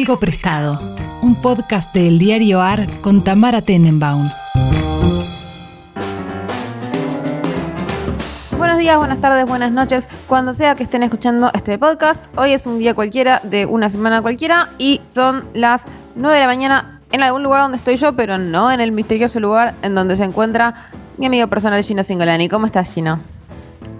Algo Prestado, un podcast del diario AR con Tamara Tenenbaum. Buenos días, buenas tardes, buenas noches, cuando sea que estén escuchando este podcast. Hoy es un día cualquiera de una semana cualquiera y son las 9 de la mañana en algún lugar donde estoy yo, pero no en el misterioso lugar en donde se encuentra mi amigo personal Gino Singolani. ¿Cómo estás, Gino?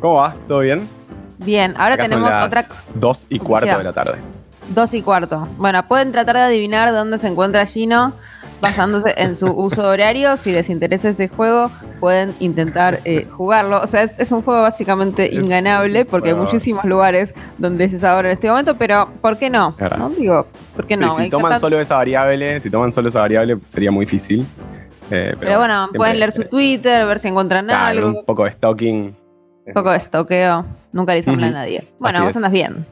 ¿Cómo va? ¿Todo bien? Bien, ahora Acá son tenemos las otra Dos y cuarto de la tarde. Dos y cuarto. Bueno, pueden tratar de adivinar dónde se encuentra Gino basándose en su uso horario. Si les interesa este juego, pueden intentar eh, jugarlo. O sea, es, es un juego básicamente Es inganable porque hay muchísimos lugares donde es esa hora en este momento, pero ¿por qué no? ¿No? Digo, ¿por qué Sí, no? si Hay toman solo esa variable, si toman solo esa variable sería muy difícil. Eh, Pero bueno, siempre- pueden leer su Twitter, ver si encuentran Claro, algo. un poco de stalking. Un poco de estoqueo. Nunca le hice mal a nadie. Bueno, vos andas bien.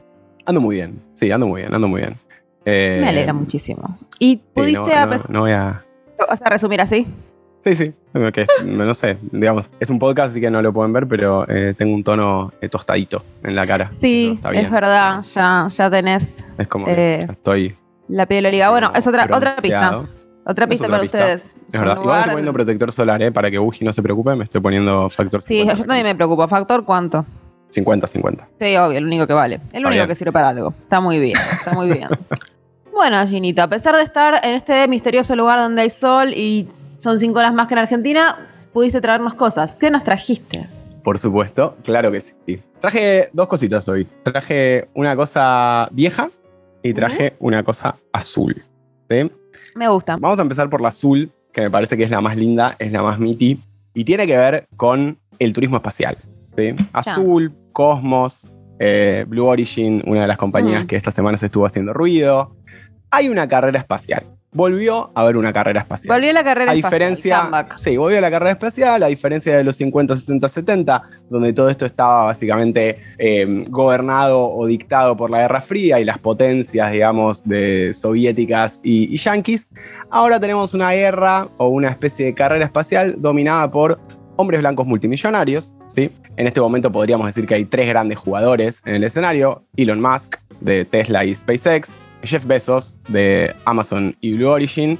Ando muy bien. Sí, ando muy bien, ando muy bien. Eh, Me alegra muchísimo. ¿Y sí, pudiste no, a no- no voy a. ¿Lo ¿Vas a resumir así? Sí, sí. no sé, digamos, es un podcast así que no lo pueden ver, pero eh, tengo un tono eh, tostadito en la cara. Sí, está es bien. verdad. Ya, ya tenés Es como Eh, ya estoy. la piel oliva. Bueno, es otra, otra pista. Otra Es pista otra para pista. ustedes. Es verdad. Igual estoy poniendo en- protector solar, ¿eh? Para que Buji no se preocupe, me estoy poniendo factor Sí, yo 50. también me preocupo. ¿Factor cuánto? 50, 50. Sí, obvio, el único que vale. El único que sirve para algo. Está muy bien, está muy bien. bueno, Ginita, a pesar de estar en este misterioso lugar donde hay sol y son cinco horas más que en Argentina, pudiste traernos cosas. ¿Qué nos trajiste? Por supuesto, claro que sí. Traje dos cositas hoy. Traje una cosa vieja y traje una cosa azul. ¿sí? Me gusta. Vamos a empezar por la azul, que me parece que es la más linda, es la más miti, y tiene que ver con el turismo espacial. ¿sí? Azul, Cosmos, eh, Blue Origin, una de las compañías Mm. que esta semana se estuvo haciendo ruido. Hay una carrera espacial. Volvió a haber una carrera espacial. Volvió la carrera A espacial, diferencia, comeback. sí, volvió a la carrera espacial, a diferencia de los 50, 60, 70, donde todo esto estaba básicamente eh, gobernado o dictado por la Guerra Fría y las potencias, digamos, de soviéticas y, y yanquis, ahora tenemos una guerra o una especie de carrera espacial dominada por hombres blancos multimillonarios, ¿sí? En este momento podríamos decir que hay tres grandes jugadores en el escenario, Elon Musk de Tesla y SpaceX, Jeff Bezos de Amazon y Blue Origin,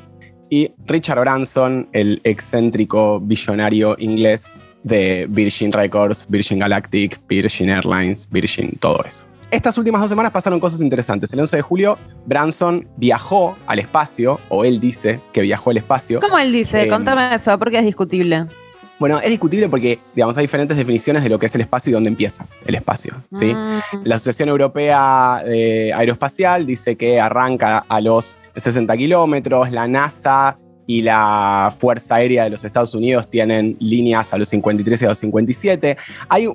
y Richard Branson, el excéntrico billonario inglés de Virgin Records, Virgin Galactic, Virgin Airlines, Virgin, todo eso. Estas últimas dos semanas pasaron cosas interesantes. El 11 de julio, Branson viajó al espacio, o él dice que viajó al espacio. ¿Cómo él dice? Eh, Contame eso, porque es discutible. Bueno, es discutible porque, digamos, hay diferentes definiciones de lo que es el espacio y dónde empieza el espacio, ¿sí? Mm, La Asociación Europea Aeroespacial dice que arranca a los 60 kilómetros, la NASA y la Fuerza Aérea de los Estados Unidos tienen líneas a los 53 y a los 57. Hay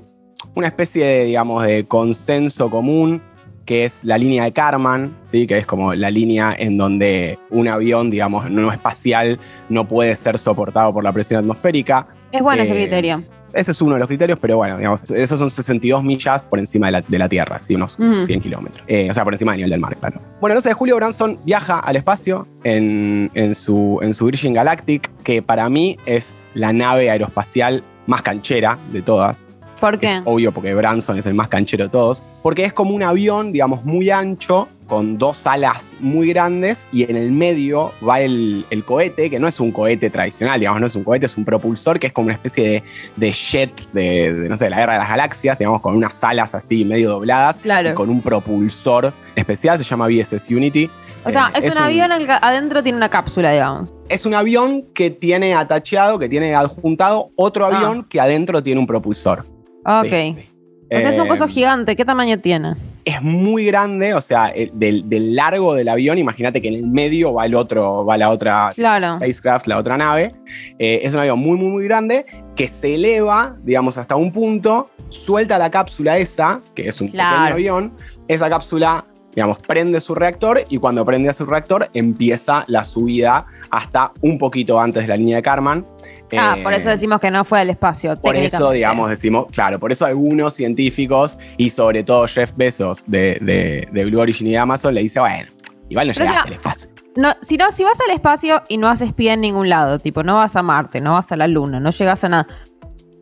una especie de, digamos, de consenso común que es la línea de Karman, ¿sí? que es como la línea en donde un avión, digamos, no espacial, no puede ser soportado por la presión atmosférica. es bueno ese eh, criterio. Ese es uno de los criterios, pero bueno, digamos, esos son 62 millas por encima de la, de la Tierra, ¿sí? unos Ujú. 100 kilómetros. Eh, o sea, por encima del nivel del mar, claro. Bueno, 11 de julio Branson viaja al espacio en, en su, en su Virgin Galactic, que para mí es la nave aeroespacial más canchera de todas. ¿Por qué? Es obvio porque Branson es el más canchero de todos. Porque es como un avión, digamos, muy ancho, con dos alas muy grandes, y en el medio va el, el cohete, que no es un cohete tradicional, digamos, no es un cohete, es un propulsor, que es como una especie de, de jet de, de, no sé, la guerra de las galaxias, digamos, con unas alas así medio dobladas, Claro. y con un propulsor especial, se llama VSS Unity. O sea, Eh, es, un, avión el que adentro tiene una cápsula, digamos. Es un avión que tiene atacheado, que tiene adjuntado otro Ah. avión que adentro tiene un propulsor. Ok. Sí, sí. O sea, es un Eh, coso gigante. ¿Qué tamaño tiene? es muy grande, o sea, el- del, del largo del avión, imagínate que en el medio va el otro, va la otra Claro. spacecraft, la otra nave. Eh, es un avión muy, muy, muy grande que se eleva, digamos, hasta un punto, suelta la cápsula esa, que es un Claro. pequeño avión, esa cápsula, digamos, prende su reactor y cuando prende a su reactor empieza la subida hasta un poquito antes de la línea de Karman. Ah, Eh, por eso decimos que no fue al espacio. por eso, digamos, decimos, claro, por eso algunos científicos y sobre todo Jeff Bezos de, de- de Blue Origin y de Amazon le dice, bueno, igual no Pero, llegaste al espacio. No, si no, si vas al espacio y no haces pie en ningún lado, tipo, no vas a Marte, no vas a la Luna, no llegas a nada.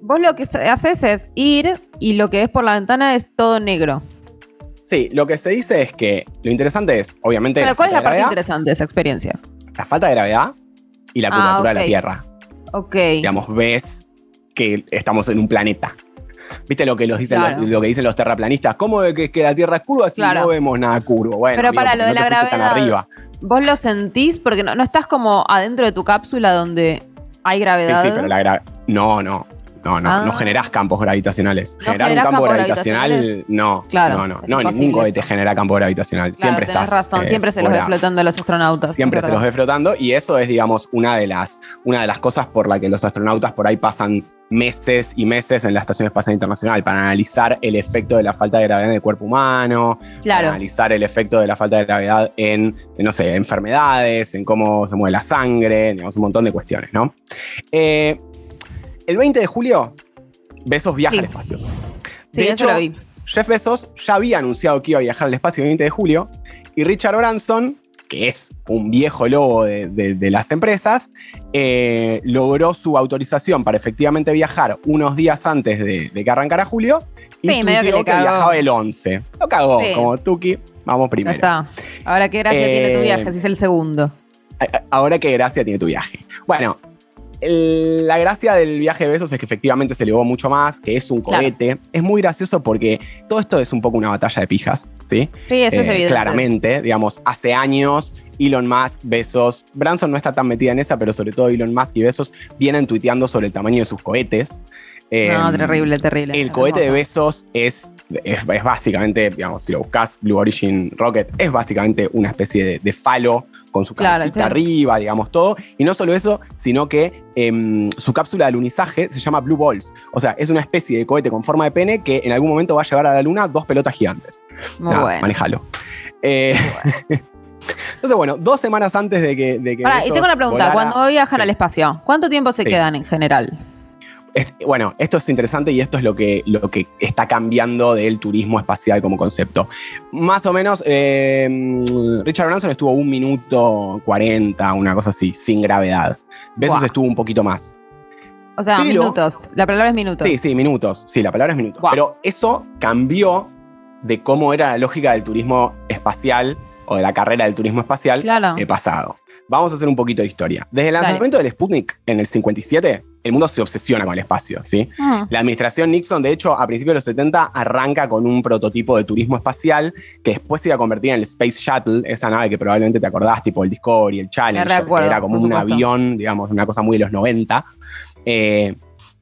Vos lo que haces es ir y lo que ves por la ventana es todo negro. Sí, lo que se dice es que lo interesante es, obviamente. Pero, ¿cuál es la parte gravedad, interesante de esa experiencia? La falta de gravedad y la Ah, curvatura de la Tierra. Ok. Digamos, ves que estamos en un planeta. ¿Viste lo que, los dicen Claro. los, lo que dicen los terraplanistas? ¿Cómo de que, que la Tierra es curva si Claro. no vemos nada curvo? Bueno, Pero amigo, para, lo de no la fuiste tan gravedad. arriba. ¿Vos lo sentís? Porque no, no estás como adentro de tu cápsula donde hay Sí, gravedad. sí, pero la gra- No, no. No, no, Ah. no generás campos gravitacionales. ¿No Generar un campo gravitacional, no. Claro, no, no. No, ningún cohete eso. genera campo gravitacional. Claro, siempre tenés estás. razón, eh, siempre se los ve flotando a los astronautas. Siempre se los ve flotando y eso es, digamos, una de, las, una de las cosas por la que los astronautas por ahí pasan meses y meses en la Estación Espacial Internacional para analizar el efecto de la falta de gravedad en el cuerpo humano, para Claro. analizar el efecto de la falta de gravedad en, no sé, enfermedades, en cómo se mueve la sangre, digamos, un montón de cuestiones, ¿no? Eh, el 20 de julio, Besos viaja Sí. al espacio. Sí, De eso hecho, lo vi. Jeff Bezos ya había anunciado que iba a viajar al espacio el 20 de julio y Richard Branson, que es un viejo lobo de, de- de las empresas, eh, logró su autorización para efectivamente viajar unos días antes de, de que arrancara julio y Sí, medio que le que, viajaba el 11. Lo cagó, Sí. como Tuki. Vamos Ya primero. está. Ahora qué gracia tiene tu Eh, viaje, si es el segundo. Ahora qué gracia tiene tu viaje. Bueno, el- la gracia del viaje de Besos es que efectivamente se elevó mucho más, que es un Claro. cohete. Es muy gracioso porque todo esto es un poco una batalla de pijas, ¿sí? Sí, eso es Eh, evidente. Claramente, digamos, hace años Elon Musk, Besos, Branson no está tan metida en esa, pero sobre todo Elon Musk y Besos vienen tuiteando sobre el tamaño de sus cohetes. No, Eh, terrible, terrible. El cohete de. Besos es, es, es básicamente, digamos, si lo buscas, Blue Origin Rocket, es básicamente una especie de, de falo con su Claro, cabecita arriba, digamos, todo. Y no solo eso, sino que em, su cápsula de alunizaje se llama Blue Balls. O sea, es una especie de cohete con forma de pene que en algún momento va a llevar a la luna dos pelotas gigantes. Muy Nada, bueno. Manejalo. Eh, Entonces, bueno, dos semanas antes de que. De que Pará, y tengo una pregunta. volara- Cuando viajan Sí. al espacio, ¿cuánto tiempo se Sí. quedan en general? Es- bueno, esto es interesante y esto es lo que, lo que está cambiando del turismo espacial como concepto. Más o menos, eh, Richard Branson estuvo un minuto 40, una cosa así, sin gravedad. Besos estuvo un poquito más. O sea, Pero- minutos. La palabra es minutos. Sí, sí, minutos. Sí, la palabra es minutos. Pero eso cambió de cómo era la lógica del turismo espacial o de la carrera del turismo espacial Claro. el pasado. Vamos a hacer un poquito de historia. Desde el Dale. lanzamiento del Sputnik en el 57, el mundo se obsesiona con el espacio, ¿sí? Mm, La administración Nixon, de hecho, a principios de los 70 arranca con un prototipo de turismo espacial que después se iba a convertir en el Space Shuttle, esa nave que probablemente te acordás, tipo el Discovery, el Challenger, que era como un avión, digamos, una cosa muy de los 90. Eh,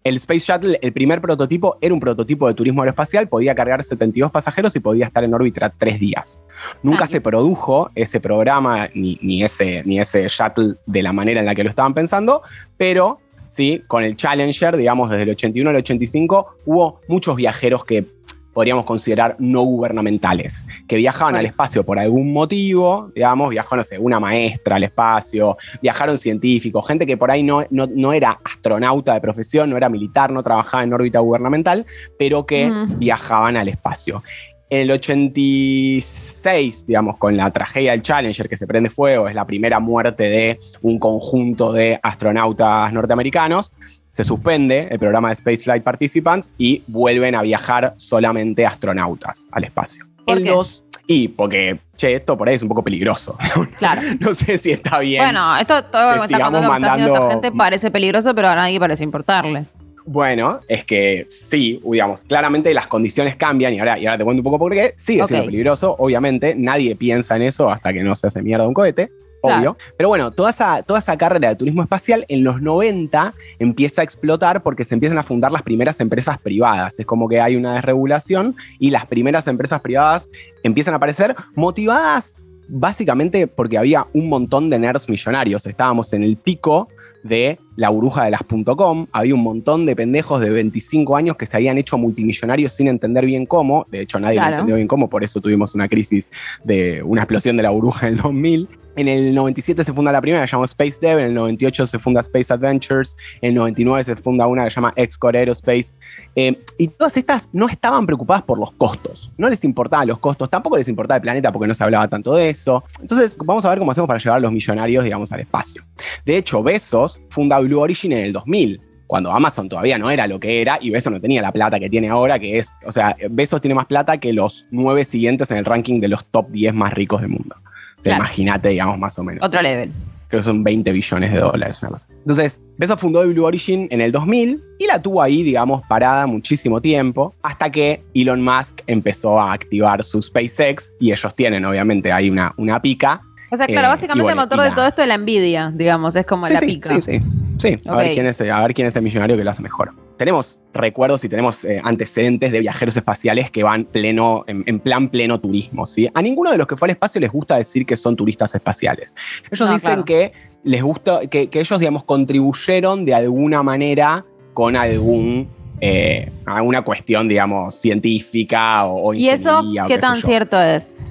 el Space Shuttle, el primer prototipo, era un prototipo de turismo aeroespacial, podía cargar 72 pasajeros y podía estar en órbita tres días. Nunca Ah, se produjo ese programa ni, ni ese, ni ese shuttle de la manera en la que lo estaban pensando, pero sí, con el Challenger, digamos, desde el 81 al 85, hubo muchos viajeros que podríamos considerar no gubernamentales, que viajaban al espacio por algún motivo, digamos, viajó, no sé, una maestra al espacio, viajaron científicos, gente que por ahí no, no, no era astronauta de profesión, no era militar, no trabajaba en órbita gubernamental, pero que Mm. viajaban al espacio. En el 86, digamos, con la tragedia del Challenger que se prende fuego, es la primera muerte de un conjunto de astronautas norteamericanos. Se suspende el programa de Spaceflight Participants y vuelven a viajar solamente astronautas al espacio. ¿Por El qué? 2, y porque, che, esto por ahí es un poco peligroso. Claro. no sé si está bien. Bueno, esto todo lo que está sigamos mandando- gente parece peligroso, pero a nadie parece importarle. Bueno, es que sí, digamos, claramente las condiciones cambian y ahora, y ahora te cuento un poco por qué. Sigue siendo peligroso, obviamente. Nadie piensa en eso hasta que no se hace mierda un cohete, Claro. obvio. Pero bueno, toda esa, toda esa carrera de turismo espacial en los 90 empieza a explotar porque se empiezan a fundar las primeras empresas privadas. Es como que hay una desregulación y las primeras empresas privadas empiezan a aparecer motivadas básicamente porque había un montón de nerds millonarios. Estábamos en el pico de la burbuja de las .com. Había un montón de pendejos de 25 años que se habían hecho multimillonarios sin entender bien cómo. De hecho, nadie lo entendió bien cómo, por eso tuvimos una crisis de una explosión de la burbuja en el 2000. En el 97 se funda la primera, que se llama Space Dev. En el 98 se funda Space Adventures. En el 99 se funda una que se llama Xcore Aerospace. Eh, y todas estas no estaban preocupadas por los costos. No les importaban los costos. Tampoco les importaba el planeta porque no se hablaba tanto de eso. Entonces, vamos a ver cómo hacemos para llevar a los millonarios, digamos, al espacio. De hecho, Bezos funda Blue Origin en el 2000. cuando Amazon todavía no era lo que era y Bezos no tenía la plata que tiene ahora, que es, o sea, Bezos tiene más plata que los nueve siguientes en el ranking de los top 10 más ricos del mundo. Claro. Imagínate, digamos, más o menos. Otro level. Creo que son 20 billones de dólares, una cosa. Entonces, Bezos fundó Blue Origin en el 2000 y la tuvo ahí, digamos, parada muchísimo tiempo, hasta que Elon Musk empezó a activar su SpaceX y ellos tienen, obviamente, ahí una, una pica. O sea, claro, Eh, básicamente bueno, el motor de todo esto es la envidia, digamos, es como Sí, la sí, pica. Sí, sí. A, ver quién es, a ver quién es el millonario que lo hace mejor. Tenemos recuerdos y tenemos eh, antecedentes de viajeros espaciales que van pleno, en, en plan pleno turismo. ¿sí? A ninguno de los que fue al espacio les gusta decir que son turistas espaciales. Ellos No, dicen claro. que les gusta, que, que ellos, digamos, contribuyeron de alguna manera con algún, eh, alguna cuestión, digamos, científica o, o ¿Y eso qué tan cierto es?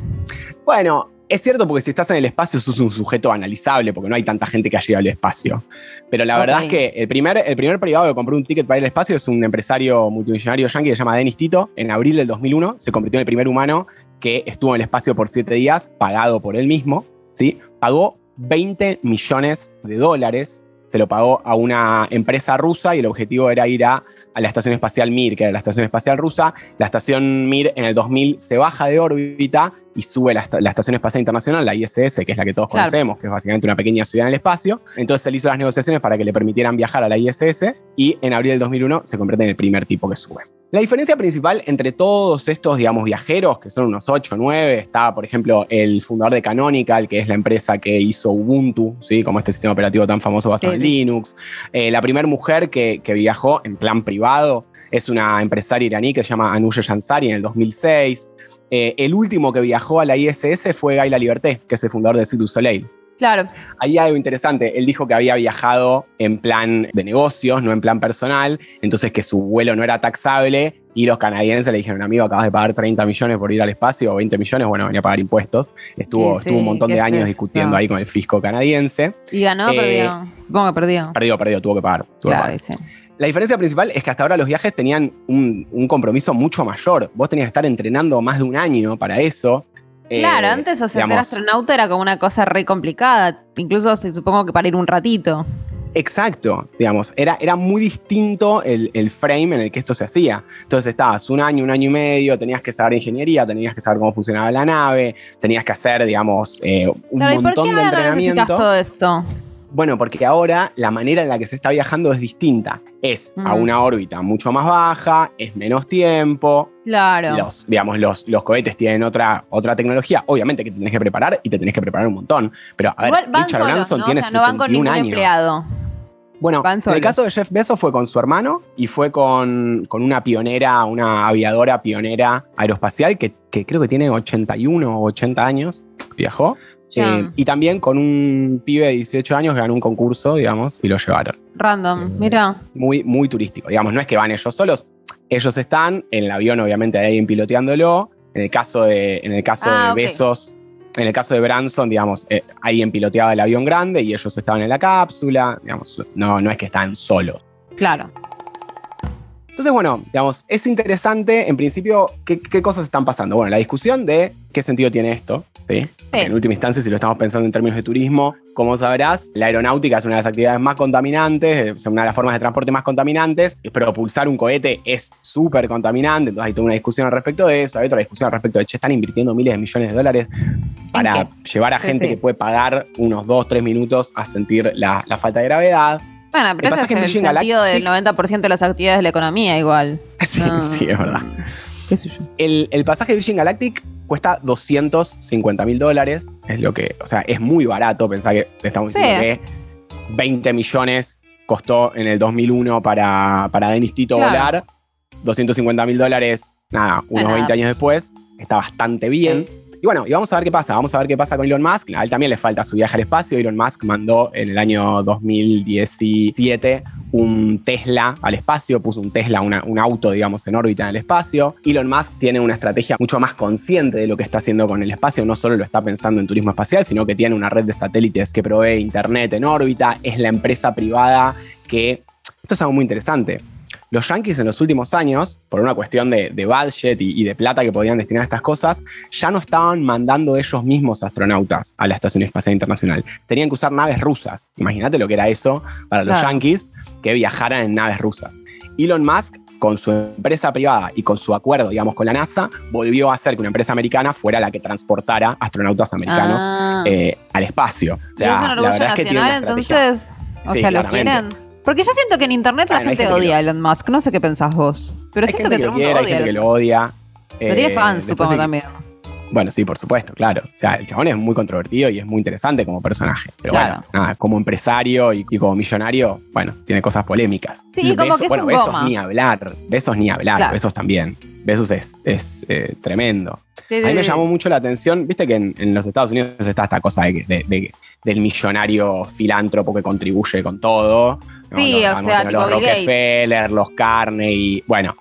Bueno, es cierto porque si estás en el espacio sos un sujeto analizable porque no hay tanta gente que ha llegado al espacio. Pero la verdad es que el primer, el primer privado que compró un ticket para ir al espacio es un empresario multimillonario yankee que se llama Dennis Tito. En abril del 2001 se convirtió en el primer humano que estuvo en el espacio por siete días, pagado por él mismo. ¿sí? Pagó 20 millones de dólares. Se lo pagó a una empresa rusa y el objetivo era ir a, a la estación espacial Mir, que era la estación espacial rusa. La estación Mir en el 2000 se baja de órbita y sube la, la Estación Espacial Internacional, la ISS, que es la que todos Claro. conocemos, que es básicamente una pequeña ciudad en el espacio. Entonces él hizo las negociaciones para que le permitieran viajar a la ISS y en abril del 2001 se convierte en el primer tipo que sube. La diferencia principal entre todos estos, digamos, viajeros, que son unos 8 o 9, está, por ejemplo, el fundador de Canonical, que es la empresa que hizo Ubuntu, ¿sí? como este sistema operativo tan famoso basado Sí, en sí. Linux. Eh, la primera mujer que, que viajó en plan privado es una empresaria iraní que se llama Anuja Jansari en el 2006. Eh, el último que viajó a la ISS fue Gaila Liberté, que es el fundador de du Soleil. Claro. Ahí hay algo interesante. Él dijo que había viajado en plan de negocios, no en plan personal, entonces que su vuelo no era taxable y los canadienses le dijeron, amigo, acabas de pagar 30 millones por ir al espacio o 20 millones, bueno, venía a pagar impuestos. Estuvo, Sí, estuvo un montón ¿qué de años discutiendo ahí con el fisco canadiense. ¿Y ganó o Eh, perdió? Supongo que perdió. Perdió, perdió, tuvo que pagar. tuvo que Claro, pagar. sí. La diferencia principal es que hasta ahora los viajes tenían un, un compromiso mucho mayor. Vos tenías que estar entrenando más de un año para eso. Claro, Eh, antes, o sea, ser astronauta era como una cosa re complicada. Incluso se supongo que para ir un ratito. Exacto, digamos, era, era muy distinto el, el frame en el que esto se hacía. Entonces estabas un año, un año y medio, tenías que saber ingeniería, tenías que saber cómo funcionaba la nave, tenías que hacer, digamos, eh, un Claro, ¿y por montón qué de entrenamiento. todo esto? Bueno, porque ahora la manera en la que se está viajando es distinta. Es a Mm. una órbita mucho más baja, es menos tiempo, Claro. los, digamos, los, los cohetes tienen otra, otra tecnología. Obviamente que te tenés que preparar y te tenés que preparar un montón. Pero a ver, Igual van Richard Branson ¿no? tiene o sea, no van con 71 ningún años. empleado. Bueno, en el caso de Jeff Bezos fue con su hermano y fue con, con una pionera, una aviadora pionera aeroespacial que, que creo que tiene 81 o 80 años, viajó. Ya. Eh, y también con un pibe de 18 años ganó un concurso, digamos, y lo llevaron. Random, mira. Muy, muy turístico. Digamos, no es que van ellos solos. Ellos están en el avión, obviamente, hay alguien piloteándolo. En el caso de, en el caso Ah, de ok. Bezos, en el caso de Branson, digamos, eh, alguien piloteaba el avión grande y ellos estaban en la cápsula. Digamos, no, no es que están solos. Claro. Entonces, bueno, digamos, es interesante, en principio, ¿qué, qué cosas están pasando? Bueno, la discusión de qué sentido tiene esto, ¿sí? En última instancia, si lo estamos pensando en términos de turismo, como sabrás, la aeronáutica es una de las actividades más contaminantes, es una de las formas de transporte más contaminantes. Propulsar un cohete es súper contaminante, entonces hay toda una discusión al respecto de eso. Hay otra discusión al respecto de, che, están invirtiendo miles de millones de dólares para llevar a Sí, gente sí. que puede pagar unos 2, 3 minutos a sentir la, la falta de gravedad. Bueno, pero ese es el Virgin sentido del Galactic- 90% de las actividades de la economía igual. Sí, No. sí, es verdad. ¿Qué sé yo? El, el pasaje Virgin Galactic cuesta 250 mil dólares. Es lo que, o sea, es muy barato. Pensá que te estamos diciendo Sí. que 20 millones costó en el 2001 para, para Denis Tito Claro. volar. 250 mil dólares, nada, unos Nada. 20 años después. Está bastante bien. Y bueno, y vamos a ver qué pasa. Vamos a ver qué pasa con Elon Musk. A él también le falta su viaje al espacio. Elon Musk mandó en el año 2017 un Tesla al espacio, puso un Tesla, un auto, digamos, en órbita en el espacio. Elon Musk tiene una estrategia mucho más consciente de lo que está haciendo con el espacio. No solo lo está pensando en turismo espacial, sino que tiene una red de satélites que provee internet en órbita. Es la empresa privada que... Esto es algo muy interesante. Los yankees en los últimos años, por una cuestión de, de budget y, y, de plata que podían destinar a estas cosas, ya no estaban mandando ellos mismos astronautas a la Estación Espacial Internacional. Tenían que usar naves rusas. Imagínate lo que era eso para los Claro. yankees que viajaran en naves rusas. Elon Musk, con su empresa privada y con su acuerdo, digamos, con la NASA, volvió a hacer que una empresa americana fuera la que transportara astronautas americanos Ah. eh, al espacio. O ¿Y sea, es un la orgullo verdad es que tiene una nacional, entonces? O Sí, sea, ¿lo quieren? Porque yo siento que en internet la hay gente odia a lo- Elon Musk. No sé qué pensás vos. Pero Hay siento gente que todo el mundo hay odia a gente que lo odia. Pero tiene Eh, fans, después supongo también. Bueno, sí, por supuesto, claro. O sea, el chabón es muy controvertido y es muy interesante como personaje. Pero Claro. bueno, nada, como empresario y, y como millonario, bueno, tiene cosas polémicas. Sí, y como Besos- que es bueno, un besos goma. ni hablar, besos ni hablar, Claro. besos también. Besos es, es eh, tremendo. Sí, A mí sí, me sí. llamó mucho la atención, viste que en, en los Estados Unidos está esta cosa de- de- del millonario filántropo que contribuye con todo. Sí, o sea, tipo los. Rockefeller, los Carney, bueno.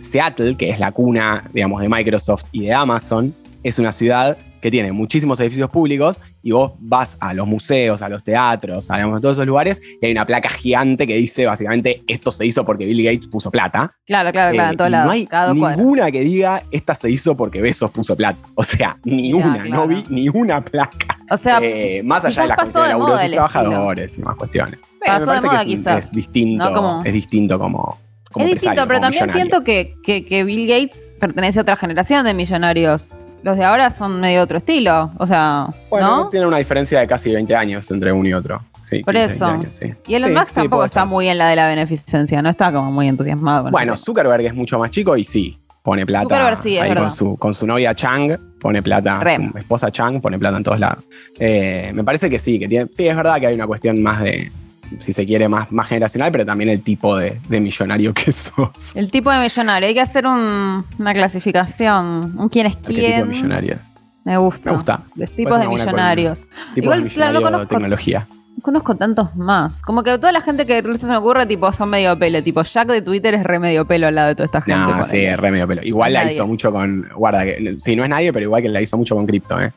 Seattle, que es la cuna, digamos, de Microsoft y de Amazon, es una ciudad que tiene muchísimos edificios públicos y vos vas a los museos, a los teatros, a, digamos, a todos esos lugares y hay una placa gigante que dice básicamente esto se hizo porque Bill Gates puso plata. Claro, claro, claro, Eh, en todos y lados. no hay cada ninguna que diga esta se hizo porque Besos puso plata. O sea, ni una, claro. no vi ni una placa. O sea, Eh, más allá de las pasó condiciones de laburo moda de sus el estilo. trabajadores y más cuestiones. Eh, Pasó de me parece moda, que es, quizás. es distinto, No es distinto como, como es distinto, pero también millonario. siento que, que, que Bill Gates pertenece a otra generación de millonarios. Los de ahora son medio otro estilo. O sea, Bueno, ¿no? tiene una diferencia de casi 20 años entre uno y otro. Sí, Por 15, eso. 20 años, sí. Y Elon Sí, Musk tampoco está muy en la de la beneficencia, no está como muy entusiasmado con Bueno. Zuckerberg es mucho más chico y sí, pone plata Zuckerberg sí, es ahí verdad. con su, con su novia Chang, pone plata, su esposa Chang pone plata en todos lados. Eh, me parece que sí, que tiene, sí, es verdad que hay una cuestión más de, si se quiere, más, más generacional, pero también el tipo de, de millonario que sos. El tipo de millonario, hay que hacer un- una clasificación, un quién es ¿Qué tipo de quién. millonarios? Me gusta. Me gusta. Los tipos de millonarios. Tipo Igual, de claro, no millonario conozco- tecnología. No conozco tantos más. Como que toda la gente que se me ocurre, tipo, son medio pelo. Tipo, Jack de Twitter es re medio pelo al lado de toda esta gente. No, sí, re medio pelo. Igual la es hizo mucho con. Guarda, que sí, no es nadie, pero igual que la hizo mucho con cripto, ¿eh?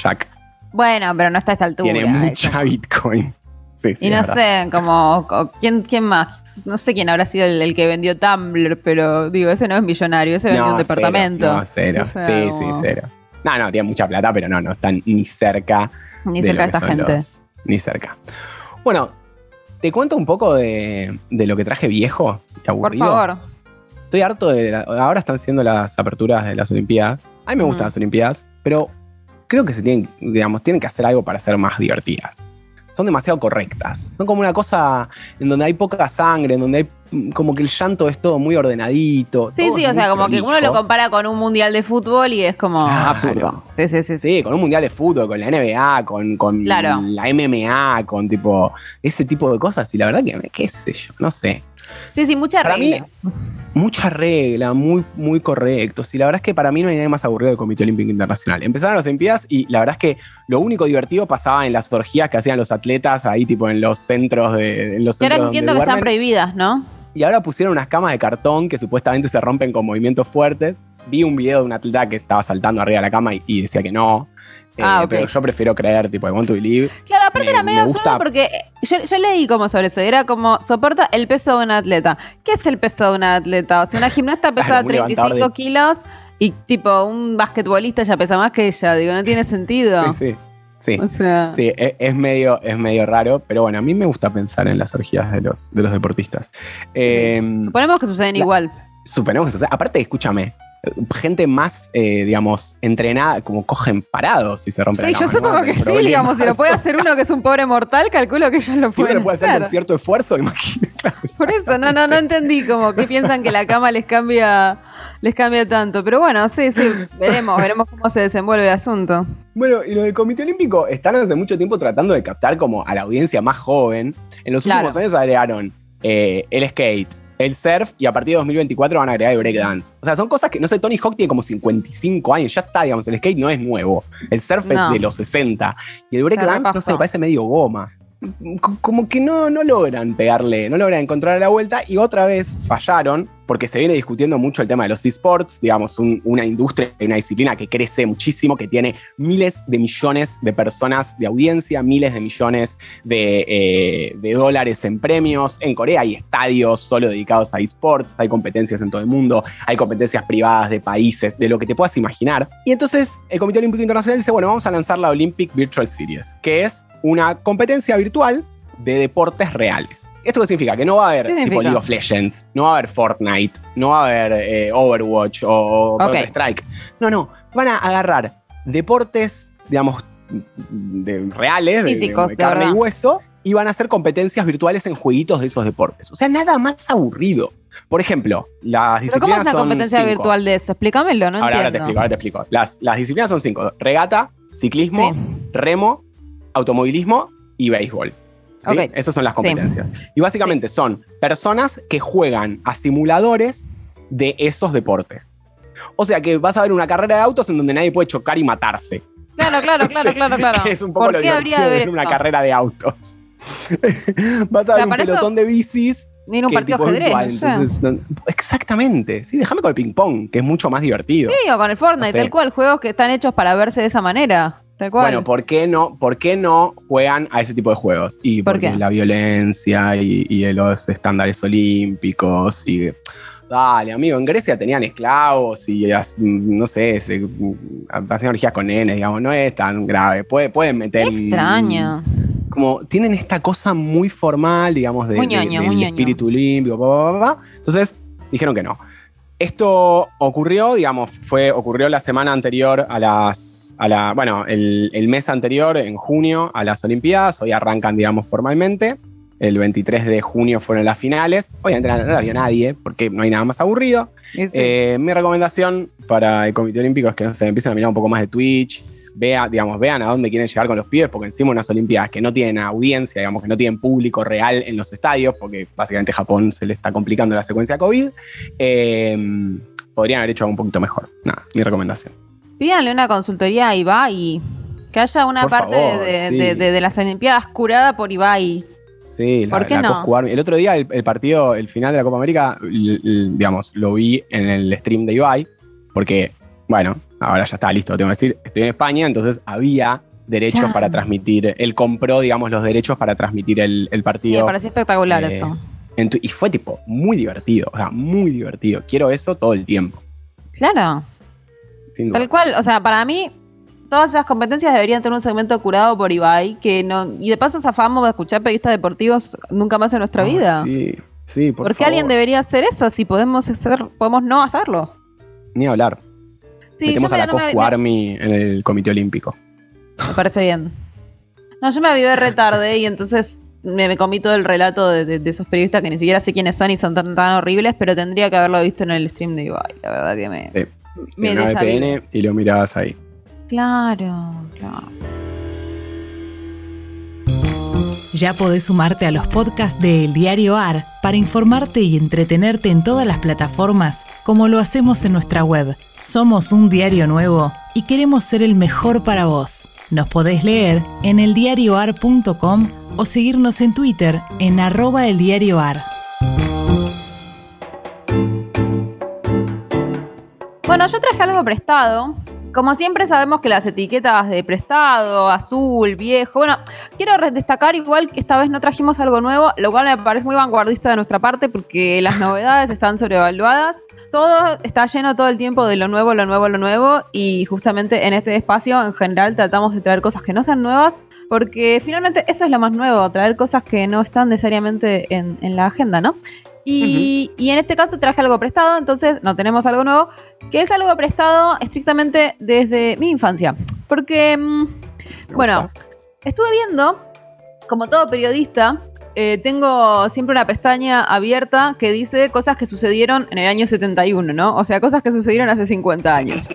Jack. Bueno, pero no está a esta altura. Tiene eso. mucha Bitcoin. Sí, sí. Y no sé, como, co- ¿quién, ¿quién más? No sé quién habrá sido el, el que vendió Tumblr, pero digo, ese no es millonario, ese vendió un departamento. Cero, no, cero. O sea, sí, como- sí, cero. No, no, tiene mucha plata, pero no, no están ni cerca. Ni de cerca de lo que esta son gente. los- ni cerca. Bueno, te cuento un poco de, de lo que traje viejo y Por aburrido. favor. Estoy harto de. la- ahora están siendo las aperturas de las Olimpiadas. A mí me gustan Mm. las Olimpiadas, pero creo que se tienen, digamos, tienen que hacer algo para ser más divertidas. Son demasiado correctas. Son como una cosa en donde hay poca sangre, en donde hay mm, como que el llanto es todo muy ordenadito. Sí, sí, o sea, como que uno lo compara con un mundial de fútbol y es como Claro. absurdo. Sí, sí, sí. sí. Sí, con un mundial de fútbol, con la NBA, con, con Claro. la MMA, con tipo ese tipo de cosas. Y la verdad que, qué sé yo, no sé. Sí, sí, mucha Para mí, regla. mucha regla, muy, muy correctos. Y la verdad es que para mí no hay nadie más aburrido del Comité Olímpico Internacional. Empezaron las Olimpiadas y la verdad es que lo único divertido pasaba en las orgías que hacían los atletas ahí, tipo en los centros de. En los Y ahora centros donde entiendo que están prohibidas, ¿no? Y ahora pusieron unas camas de cartón que supuestamente se rompen con movimientos fuertes. Vi un video de un atleta que estaba saltando arriba de la cama y, y decía que no. Eh, Ah. Pero yo prefiero creer, tipo, I want to believe. Claro, aparte Me- era medio me absurdo porque eh, yo, yo leí como sobre eso. Era como, soporta el peso de un atleta. ¿Qué es el peso de un atleta? O sea, una gimnasta pesa Claro, un 35 levantador de- kilos y tipo un basquetbolista ya pesa más que ella. Digo, no tiene sentido. Sí, sí. Sí. O sea, Sí, e- es, medio, es medio raro, pero bueno, a mí me gusta pensar en las orgías de los, de los deportistas. Eh, suponemos que suceden La- igual. Suponemos que sucede. Aparte, escúchame, gente más, eh, digamos, entrenada, como cogen parados si se rompe Sí, la yo supongo que sí, digamos, si lo puede hacer uno que es un pobre mortal, calculo que ellos lo pueden lo puede hacer con cierto esfuerzo, imagínate. Por eso, no, no, no entendí como que piensan que la cama les cambia, les cambia tanto. Pero bueno, sí, sí, veremos, veremos cómo se desenvuelve el asunto. Bueno, y lo del Comité Olímpico están hace mucho tiempo tratando de captar como a la audiencia más joven. En los Claro. últimos años agregaron eh, el skate, el surf y a partir de 2024 van a agregar el breakdance. O sea, son cosas que, no sé, Tony Hawk tiene como 55 años, ya está, digamos, el skate no es nuevo. El surf No. es de los 60. Y el breakdance, no sé, me parece medio goma. Como que no, no logran pegarle, no logran encontrar la vuelta y otra vez fallaron porque se viene discutiendo mucho el tema de los esports, digamos, un- una industria una disciplina que crece muchísimo, que tiene miles de millones de personas de audiencia, miles de millones de, eh, de dólares en premios. En Corea hay estadios solo dedicados a esports, hay competencias en todo el mundo, hay competencias privadas de países, de lo que te puedas imaginar. Y entonces el Comité Olímpico Internacional dice, bueno, vamos a lanzar la Olympic Virtual Series, que es una competencia virtual de deportes reales. ¿Esto qué significa? Que no va a haber ¿Qué tipo? League of Legends, no va a haber Fortnite, no va a haber eh, Overwatch o Ok. Counter-Strike. No, no, van a agarrar deportes, digamos, de, reales, de- de, Físicos, de de carne y hueso, y van a hacer competencias virtuales en jueguitos de esos deportes. O sea, nada más aburrido. Por ejemplo, las ¿Pero cómo disciplinas es una competencia cinco. virtual de eso? Explícamelo, no ahora, ahora te explico, ahora te explico. Las, las disciplinas son cinco. Regata, ciclismo, Sí. remo, automovilismo y béisbol. Esas son las competencias. Y básicamente son personas que juegan a simuladores de esos deportes. O sea que vas a ver una carrera de autos en donde nadie puede chocar y matarse. Claro, claro, claro, claro, claro. Es un poco ¿Por lo qué habría divertido de ver una carrera de autos. vas a sea, ver un pelotón de bicis. Ni en un partido ajedrez, exactamente. Sí, déjame con el ping-pong, que es mucho más divertido. Sí, o con el Fortnite, No sé. tal cual, juegos que están hechos para verse de esa manera. Tal cual. Bueno, ¿por qué, no, ¿por qué no juegan a ese tipo de juegos? Y ¿Por porque qué? la violencia y, y los estándares olímpicos y... Dale, amigo, en Grecia tenían esclavos y no sé, se, hacían orgías con nenes, digamos, no es tan grave. Puede- pueden meter... Qué extraño. Como tienen esta cosa muy formal, digamos, de, del espíritu olímpico. Entonces, dijeron que no. Esto ocurrió, digamos, fue, ocurrió la semana anterior a las, a la, bueno, el, el mes anterior, en junio, a las Olimpiadas. Hoy arrancan, digamos, formalmente. El 23 de junio fueron las finales. Obviamente no, no las vio nadie, porque no hay nada más aburrido. Sí. Eh, mi recomendación para el Comité Olímpico es que no se empiecen a mirar un poco más de Twitch. Vea, digamos, vean a dónde quieren llegar con los pibes, porque encima unas Olimpiadas que no tienen audiencia, digamos, que no tienen público real en los estadios, porque básicamente Japón se le está complicando la secuencia COVID, eh, podrían haber hecho algo un poquito mejor. Nada, mi recomendación. Pídanle una consultoría a Ibai. Que haya una Por parte favor, de, sí. de- de- de las Olimpiadas curada por Ibai. Sí, la, ¿Por qué la no? El otro día, el, el partido, el final de la Copa América, l- l- digamos, lo vi en el stream de Ibai, porque, bueno, ahora ya está listo, tengo que decir, estoy en España, entonces había derechos Ya. para transmitir, él compró, digamos, los derechos para transmitir el, el Sí, me partido. pareció espectacular Eh, eso. tu- y fue tipo muy divertido, o sea, muy divertido. Quiero eso todo el tiempo. Claro. Sin duda. Tal cual, o sea, para mí, todas esas competencias deberían tener un segmento curado por Ibai, que no, y de paso zafamos de escuchar periodistas deportivos nunca más en nuestra Ay, vida. Sí, sí, por, ¿Por, qué favor. alguien debería hacer eso si podemos hacer, podemos no hacerlo? Ni hablar. Sí, Metemos a la no me- Army en el Comité Olímpico. Me parece bien. No, yo me avivé re tarde y entonces me, me comí todo el relato de, de- de esos periodistas que ni siquiera sé quiénes son y son tan, tan horribles, pero tendría que haberlo visto en el stream de Ibai. La verdad que me, Sí. Me Una. VPN y lo mirabas ahí. Claro, claro. Ya podés sumarte a los podcasts de El Diario AR para informarte y entretenerte en todas las plataformas como lo hacemos en nuestra web. Somos un diario nuevo y queremos ser el mejor para vos. Nos podés leer en eldiarioar.com o seguirnos en Twitter en arroba eldiarioar. Bueno, yo traje algo prestado. Como siempre sabemos que las etiquetas de prestado, azul, viejo, bueno, quiero destacar igual que esta vez no trajimos algo nuevo, lo cual me parece muy vanguardista de nuestra parte porque las novedades están sobrevaluadas. Todo está lleno todo el tiempo de lo nuevo, lo nuevo, lo nuevo y justamente en este espacio en general tratamos de traer cosas que no sean nuevas porque finalmente eso es lo más nuevo, traer cosas que no están necesariamente en, en la agenda, ¿no? Y, y en este caso traje algo prestado, entonces no tenemos algo nuevo, que es algo prestado estrictamente desde mi infancia. Porque, mm, Me bueno, gusta. estuve viendo, como todo periodista, eh, tengo siempre una pestaña abierta que dice cosas que sucedieron en el año 71, ¿no? O sea, cosas que sucedieron hace 50 años.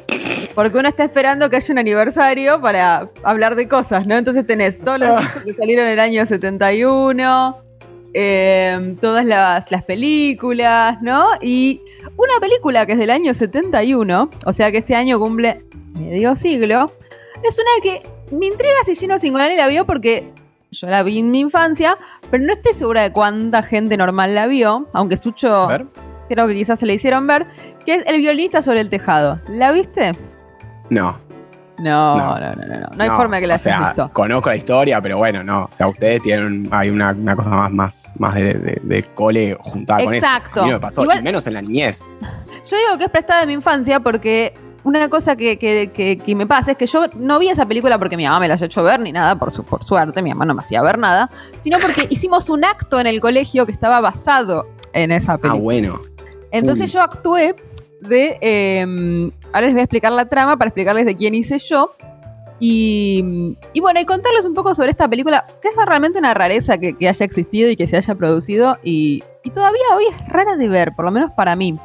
Porque uno está esperando que haya un aniversario para hablar de cosas, ¿no? Entonces tenés todos los discos que salieron en el año 71, eh, todas las, las películas, ¿no? Y una película que es del año 71, o sea que este año cumple medio siglo, es una que me intriga si Gino Singolani la vio porque yo la vi en mi infancia, pero no estoy segura de cuánta gente normal la vio, aunque Sucho... Creo que quizás se le hicieron ver, que es El violinista sobre el tejado. ¿La viste? No. No, no, no, no, no. No, hay forma de que la hayas visto. Conozco la historia, pero bueno, no. O sea, ustedes tienen hay una, una cosa más, más, más de, de- de cole juntada con eso. Exacto. A mí no me pasó, Igual- y menos en la niñez. Yo digo que es prestada de mi infancia porque una cosa que, que- que- que me pasa es que yo no vi esa película porque mi mamá me la haya hecho ver ni nada, por, su, por suerte, mi mamá no me hacía ver nada, sino porque hicimos un acto en el colegio que estaba basado en esa Ah, película. bueno. Entonces yo actué de... eh, ahora les voy a explicar la trama para explicarles de quién hice yo. Y, y bueno, y contarles un poco sobre esta película, que es realmente una rareza que, que haya existido y que se haya producido. Y, y todavía hoy es rara de ver, por lo menos para mí.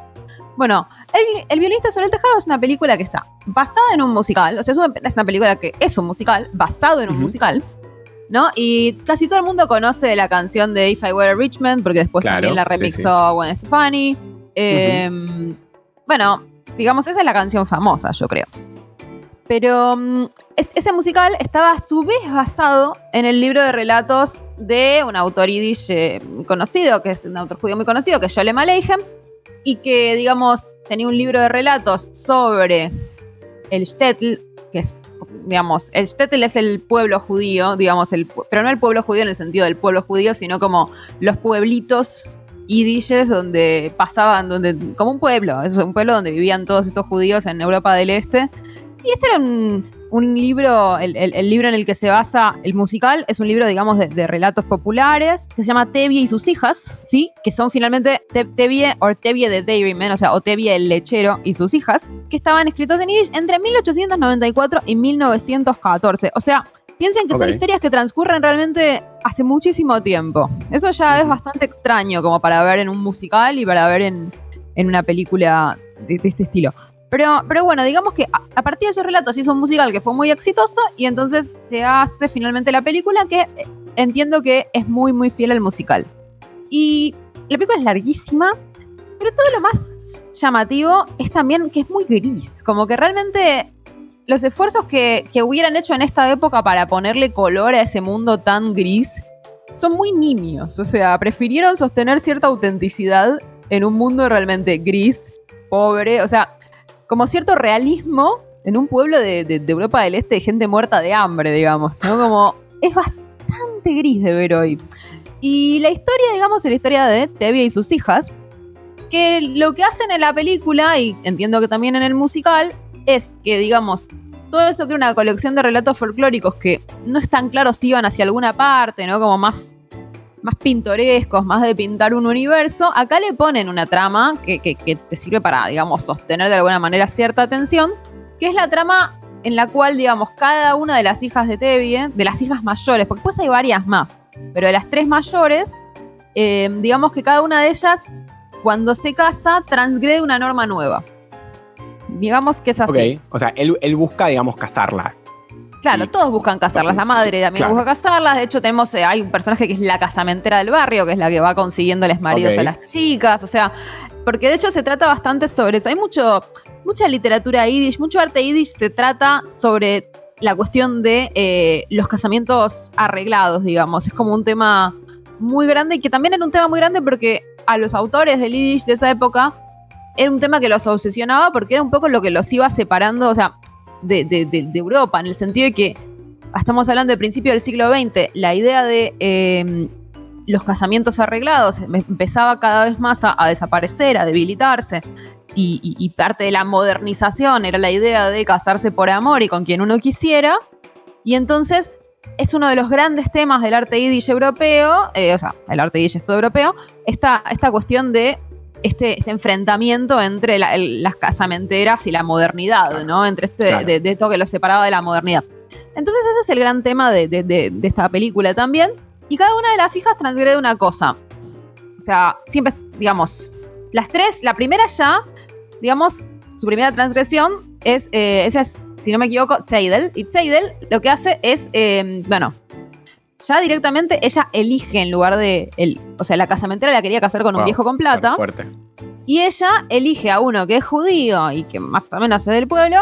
Bueno, el, el violinista sobre el tejado es una película que está basada en un musical. O sea, es una, es una película que es un musical, basado en un musical. ¿No? Y casi todo el mundo conoce la canción de If I Were a Rich Man, porque después Claro, también la sí, remixó Gwen Stefani. Eh, Bueno, digamos, esa es la canción famosa, yo creo. Pero mm, es- ese musical estaba a su vez basado en el libro de relatos de un autor yiddish eh, muy conocido, que es un autor judío muy conocido, que es Sholem Aleichem, y que, digamos, tenía un libro de relatos sobre el Shtetl, que es, digamos, el Shtetl es el pueblo judío, digamos, el, pero no el pueblo judío en el sentido del pueblo judío, sino como los pueblitos yidishes donde pasaban, donde, como un pueblo, es un pueblo donde vivían todos estos judíos en Europa del Este. Y este era un, un libro, el, el- el libro en el que se basa el musical, es un libro, digamos, de, de relatos populares, que se llama Tevye y sus hijas, ¿sí? Que son finalmente Te- o Tevye de Dairyman, o sea, o Tevye el lechero y sus hijas, que estaban escritos en Yiddish entre 1894 y 1914. O sea, piensen que son historias que transcurren realmente hace muchísimo tiempo. Eso ya es bastante extraño como para ver en un musical y para ver en, en una película de, de este estilo. Pero, pero bueno, digamos que a, a partir de esos relatos hizo un musical que fue muy exitoso y entonces se hace finalmente la película que eh, entiendo que es muy muy fiel al musical. Y la película es larguísima, pero todo lo más llamativo es también que es muy gris, como que realmente los esfuerzos que, que hubieran hecho en esta época para ponerle color a ese mundo tan gris son muy nimios, o sea, prefirieron sostener cierta autenticidad en un mundo realmente gris, pobre, o sea, como cierto realismo en un pueblo de, de- Europa del Este de gente muerta de hambre, digamos, ¿no? Como es bastante gris de ver hoy. Y la historia, digamos, es la historia de Tevye y sus hijas, que lo que hacen en la película, y entiendo que también en el musical, es que, digamos, todo eso que era una colección de relatos folclóricos que no es tan claro si iban hacia alguna parte, ¿no? Como más, más pintorescos, más de pintar un universo. Acá le ponen una trama que, que- te sirve para, digamos, sostener de alguna manera cierta atención, que es la trama en la cual, digamos, cada una de las hijas de Tevye, de las hijas mayores, porque después hay varias más, pero de las tres mayores, eh, digamos que cada una de ellas, cuando se casa, transgrede una norma nueva. Digamos que es así. Ok. O sea, él, él busca, digamos, cazarlas. Claro, todos buscan casarlas. La madre también Claro. busca casarlas. De hecho, tenemos, eh, hay un personaje que es la casamentera del barrio, que es la que va consiguiéndoles maridos Ok. a las chicas. O sea, porque de hecho se trata bastante sobre eso. Hay mucho, mucha literatura yiddish, mucho arte yiddish se trata sobre la cuestión de eh, los casamientos arreglados, digamos. Es como un tema muy grande y que también era un tema muy grande porque a los autores del yiddish de esa época era un tema que los obsesionaba porque era un poco lo que los iba separando, o sea, de, de- de- de Europa, en el sentido de que estamos hablando del principio del siglo XX, la idea de eh, los casamientos arreglados em- empezaba cada vez más a, desaparecer, a debilitarse. Y, parte de la modernización era la idea de casarse por amor y con quien uno quisiera. Y entonces es uno de los grandes temas del arte yiddish europeo, eh, o sea, el arte yiddish todo europeo, esta, esta cuestión de este, este enfrentamiento entre la- el- las casamenteras y la modernidad, Claro. ¿no? Entre este, Claro. de, de esto que lo separaba de la modernidad. Entonces ese es el gran tema de, de- de- de esta película también. Y cada una de las hijas transgrede una cosa. O sea, siempre, digamos, las tres, la primera ya, digamos, su primera transgresión es, eh, esa es, si no me equivoco, Teidel. Y Teidel lo que hace es, eh, bueno, ya directamente ella elige en lugar de, el, o sea, la casamentera la quería casar con un viejo con plata. Fuerte. Y ella elige a uno que es judío y que más o menos es del pueblo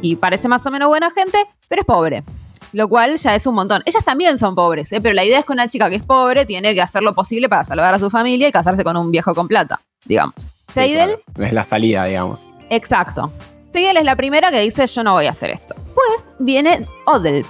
y parece más o menos buena gente, pero es pobre. Lo cual ya es un montón. Ellas también son pobres, ¿eh? pero la idea es que una chica que es pobre tiene que hacer lo posible para salvar a su familia y casarse con un viejo con plata, digamos. Seidel, claro. Es la salida, digamos. exacto. Seidel es la primera que dice yo no voy a hacer esto. Pues viene Odell,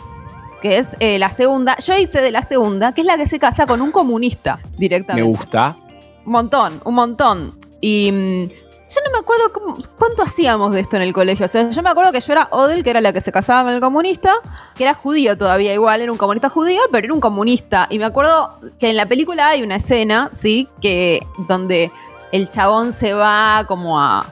que es eh, la segunda. Yo hice de la segunda, que es la que se casa con un comunista Me directamente. gusta. Un montón, un montón. Y mm, yo no me acuerdo cómo- cuánto hacíamos de esto en el colegio. O sea, yo me acuerdo que yo era Odell, que era la que se casaba con el comunista, que era judío todavía igual, era un comunista judío, pero era un comunista. Y me acuerdo que en la película hay una escena, ¿sí? Que donde el chabón se va como a,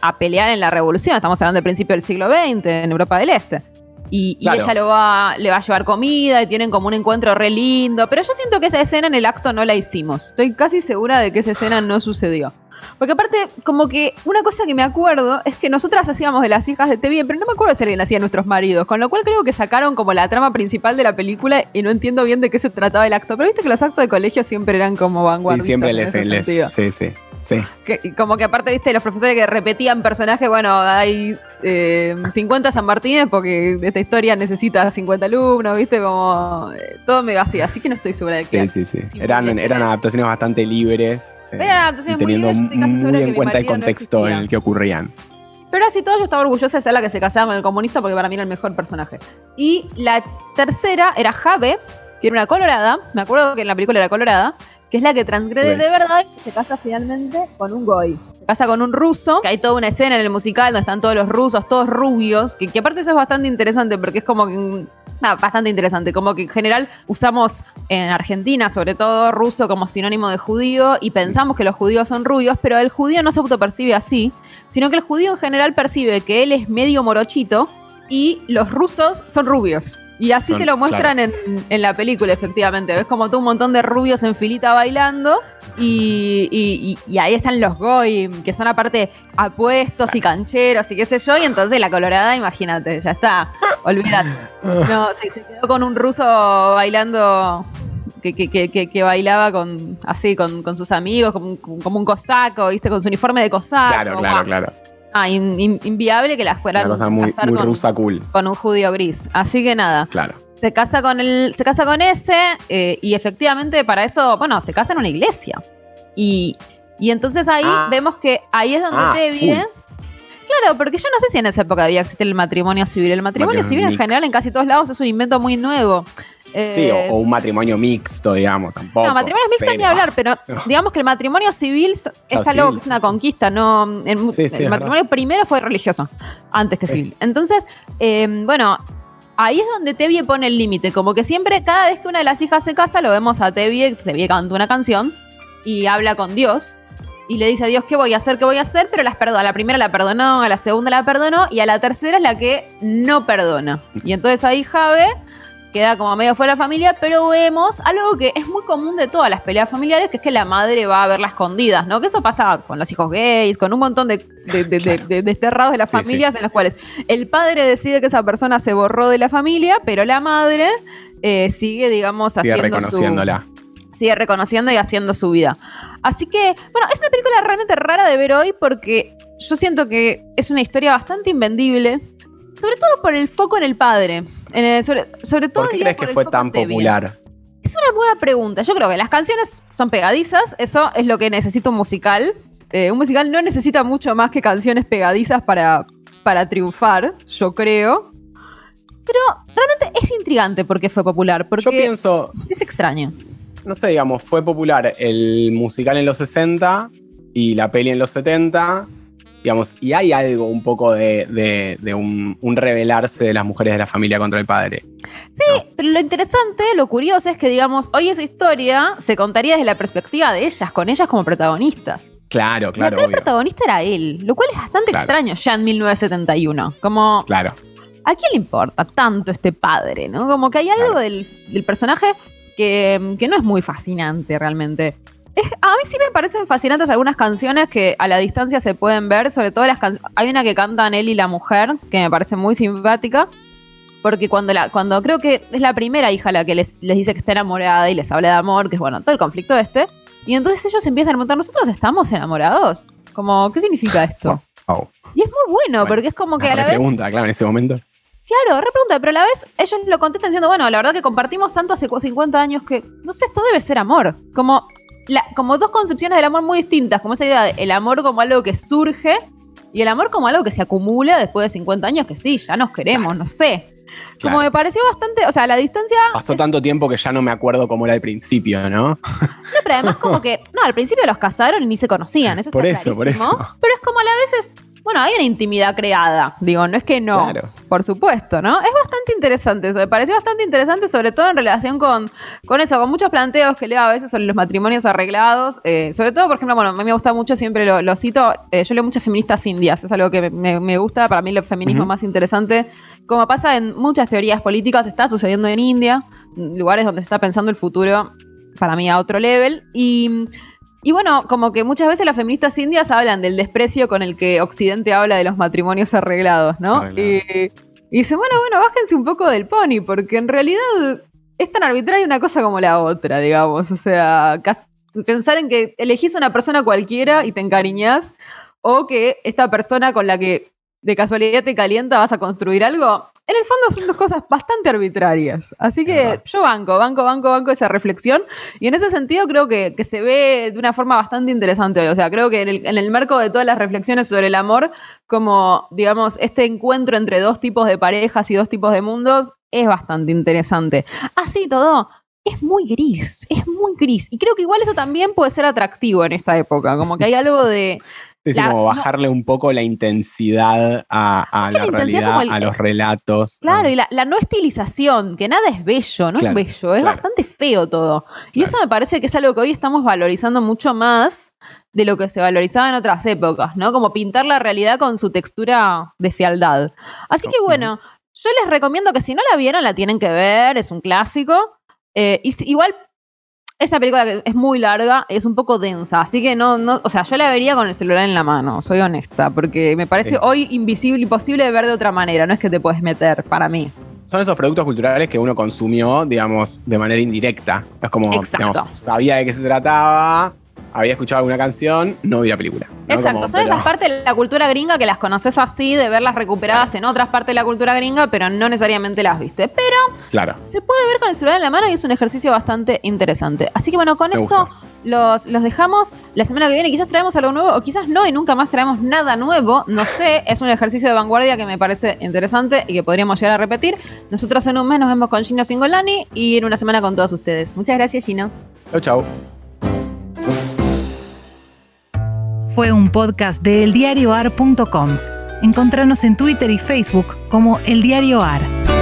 a pelear en la revolución. Estamos hablando del principio del siglo XX en Europa del Este. Y, y Claro. ella lo va, le va a llevar comida y tienen como un encuentro re lindo. Pero yo siento que esa escena en el acto no la hicimos. Estoy casi segura de que esa escena no sucedió. Porque aparte, como que una cosa que me acuerdo es que nosotras hacíamos de las hijas de Tevye, pero no me acuerdo si alguien hacía nuestros maridos. Con lo cual creo que sacaron como la trama principal de la película y no entiendo bien de qué se trataba el acto. Pero viste que los actos de colegio siempre eran como Y vanguardistas. siempre en les, les-. Sí, sí. Sí. Que- como que aparte, viste, los profesores que repetían personajes, bueno, hay eh, 50 San Martínez porque esta historia necesita 50 alumnos, viste, como eh, todo medio así, así que no estoy segura de qué. Sí, sí, sí. Eran, adaptaciones bastante libres. eh, Eran adaptaciones y muy teniendo libres, muy que en cuenta el marido no contexto en el que ocurrían. Pero así todo yo estaba orgullosa de ser la que se casaba con el comunista porque para mí era el mejor personaje. Y la tercera era Jave, que era una colorada, me acuerdo que en la película era colorada, que es la que transgrede Bueno. de verdad y se casa finalmente con un goy. Se casa con un ruso, que hay toda una escena en el musical donde están todos los rusos, todos rubios, que, que aparte eso es bastante interesante porque es como que... mm, ah, bastante interesante, como que en general usamos en Argentina, sobre todo ruso, como sinónimo de judío y pensamos que los judíos son rubios, pero el judío no se autopercibe así, sino que el judío en general percibe que él es medio morochito y los rusos son rubios. Y así Son- te lo muestran en, en la película, efectivamente. Ves como todo un montón de rubios en filita bailando y, y- y- y ahí están los goy, que son aparte apuestos y cancheros y qué sé yo. Y entonces la colorada, imagínate, ya está, olvídate. No, se, se quedó con un ruso bailando que, que- que- que- bailaba con así con, con sus amigos, como, un- como un cosaco, ¿viste? Con su uniforme de cosaco. Claro, claro, Guau. claro. Ah, in- in- inviable que las fueran Una cosa muy, casar muy con, rusa cool. con un judío gris. Así que nada, Claro. se casa con el, se casa con ese, eh, y efectivamente para eso, bueno, se casa en una iglesia. Y, y entonces ahí Ah. vemos que ahí es donde Ah, Tevye. Claro, porque yo no sé si en esa época había existido el matrimonio civil. El matrimonio Matrimonio civil en general en casi todos lados es un invento muy nuevo. Sí, Eh, o, o un matrimonio mixto, digamos, tampoco. no, matrimonio mixto ni hablar, pero digamos que el matrimonio civil es Claro, algo que es una conquista, no. El, Sí, sí, el es matrimonio primero fue religioso, antes que civil. Entonces, eh, bueno, ahí es donde Tevye pone el límite. Como que siempre, cada vez que una de las hijas se casa, lo vemos a Tevye, Tevye canta una canción y habla con Dios. Y le dice a Dios qué voy a hacer, qué voy a hacer, pero las perdona. A la primera la perdonó, a la segunda la perdonó y a la tercera es la que no perdona. Y entonces ahí Jave queda como medio fuera de la familia, pero vemos algo que es muy común de todas las peleas familiares, que es que la madre va a verla escondidas, ¿no? Que eso pasa con los hijos gays, con un montón de, de, de- de- Claro. de desterrados de las Sí, sí. familias en los cuales el padre decide que esa persona se borró de la familia, pero la madre eh, sigue, digamos, Sigue haciendo su reconociéndola. Sigue reconociendo y haciendo su vida. Así que, bueno, es una película realmente rara de ver hoy porque yo siento que es una historia bastante invendible, sobre todo por el foco en el padre. En el- sobre, sobre todo ¿Por qué crees por que fue tan popular? Es una buena pregunta. Yo creo que las canciones son pegadizas, eso es lo que necesita un musical. Eh, un musical no necesita mucho más que canciones pegadizas para, para triunfar, yo creo. Pero realmente es intrigante porque fue popular, porque Yo pienso, es extraño. No sé, digamos, fue popular el musical en los 60 y la peli en los 70, digamos, y hay algo un poco de, de- de un, un rebelarse de las mujeres de la familia contra el padre. Pero lo interesante, lo curioso es que, digamos, hoy esa historia se contaría desde la perspectiva de ellas, con ellas como protagonistas. Claro, claro, acá el protagonista era él, lo cual es bastante Claro. extraño ya en 1971. Como, Claro. ¿a quién le importa tanto este padre? ¿no? Como que hay algo Claro. del, del personaje que, que no es muy fascinante realmente. Es- a mí sí me parecen fascinantes algunas canciones que a la distancia se pueden ver, sobre todo las canciones. Hay una que cantan él y la mujer, que me parece muy simpática. Porque cuando la, cuando creo que es la primera hija la que les, les dice que está enamorada y les habla de amor, que es bueno, todo el conflicto este. Y entonces ellos empiezan a preguntar, ¿nosotros estamos enamorados? Como, ¿qué significa esto? Y es muy bueno, Bueno, porque es como que a la vez. pregunta, claro, en ese momento. Claro, re pregunta, pero a la vez ellos lo contestan diciendo, bueno, la verdad que compartimos tanto hace 50 años que, no sé, esto debe ser amor. Como, la- como dos concepciones del amor muy distintas, como esa idea de el amor como algo que surge y el amor como algo que se acumula después de 50 años, que sí, ya nos queremos, no sé. Como Claro. me pareció bastante, o sea, la distancia... Pasó tanto tiempo que ya no me acuerdo cómo era al principio, ¿no? No, pero además como que, no, al principio los casaron y ni se conocían, eso Por está eso, por clarísimo. eso. Pero es como a la vez es, bueno, hay una intimidad creada, digo, no es que no, Claro. por supuesto, ¿no? Es bastante interesante eso, me pareció bastante interesante, sobre todo en relación con, con eso, con muchos planteos que leo a veces sobre los matrimonios arreglados, eh, sobre todo, por ejemplo, bueno, a mí me gusta mucho, siempre lo, lo cito, eh, yo leo muchas feministas indias, es algo que me, me gusta, para mí el feminismo más interesante, como pasa en muchas teorías políticas, está sucediendo en India, lugares donde se está pensando el futuro para mí a otro level. Y, y bueno, como que muchas veces las feministas indias hablan del desprecio con el que Occidente habla de los matrimonios arreglados, ¿no? Y, y dicen, bueno, bueno, bájense un poco del pony, porque en realidad es tan arbitraria una cosa como la otra, digamos. O sea, pensar en que elegís una persona cualquiera y te encariñás, o que esta persona con la que de casualidad te calienta vas a construir algo, en el fondo son dos cosas bastante arbitrarias. Así que yo banco, banco, banco, banco esa reflexión. Y en ese sentido creo que, que se ve de una forma bastante interesante hoy. O sea, creo que en el, en el marco de todas las reflexiones sobre el amor, como, digamos, este encuentro entre dos tipos de parejas y dos tipos de mundos es bastante interesante. Así todo, es muy gris, es muy gris. Y creo que igual eso también puede ser atractivo en esta época. Como que hay algo de... Es decir, La- como no. bajarle un poco la intensidad a, la realidad, el- a los relatos. Claro, y la, la no estilización, que nada es bello, no Claro, es bello, es claro. bastante feo todo. Y Claro. eso me parece que es algo que hoy estamos valorizando mucho más de lo que se valorizaba en otras épocas, ¿no? Como pintar la realidad con su textura de fealdad. Así que bueno, yo les recomiendo que si no la vieron, la tienen que ver, es un clásico. Eh, y si- igual, esa película es muy larga, es un poco densa, así que no, no, o sea, yo la vería con el celular en la mano, soy honesta, porque me parece Sí. hoy invisible, imposible de ver de otra manera, no es que te puedes meter, para mí. Son esos productos culturales que uno consumió, digamos, de manera indirecta. Es como, digamos, sabía de qué se trataba, había escuchado alguna canción, no vi la película. ¿no? Exacto, Como, son pero- esas partes de la cultura gringa que las conoces así, de verlas recuperadas en otras partes de la cultura gringa, pero no necesariamente las viste. Pero Claro. se puede ver con el celular en la mano y es un ejercicio bastante interesante. Así que bueno, con Me esto gusta. los, los dejamos. La semana que viene quizás traemos algo nuevo o quizás no y nunca más traemos nada nuevo. No sé, es un ejercicio de vanguardia que me parece interesante y que podríamos llegar a repetir. Nosotros en un mes nos vemos con Gino Singolani y en una semana con todos ustedes. Muchas gracias Gino. Chau, chau. Fue un podcast de eldiarioar.com. Encontranos en Twitter y Facebook como El Ar.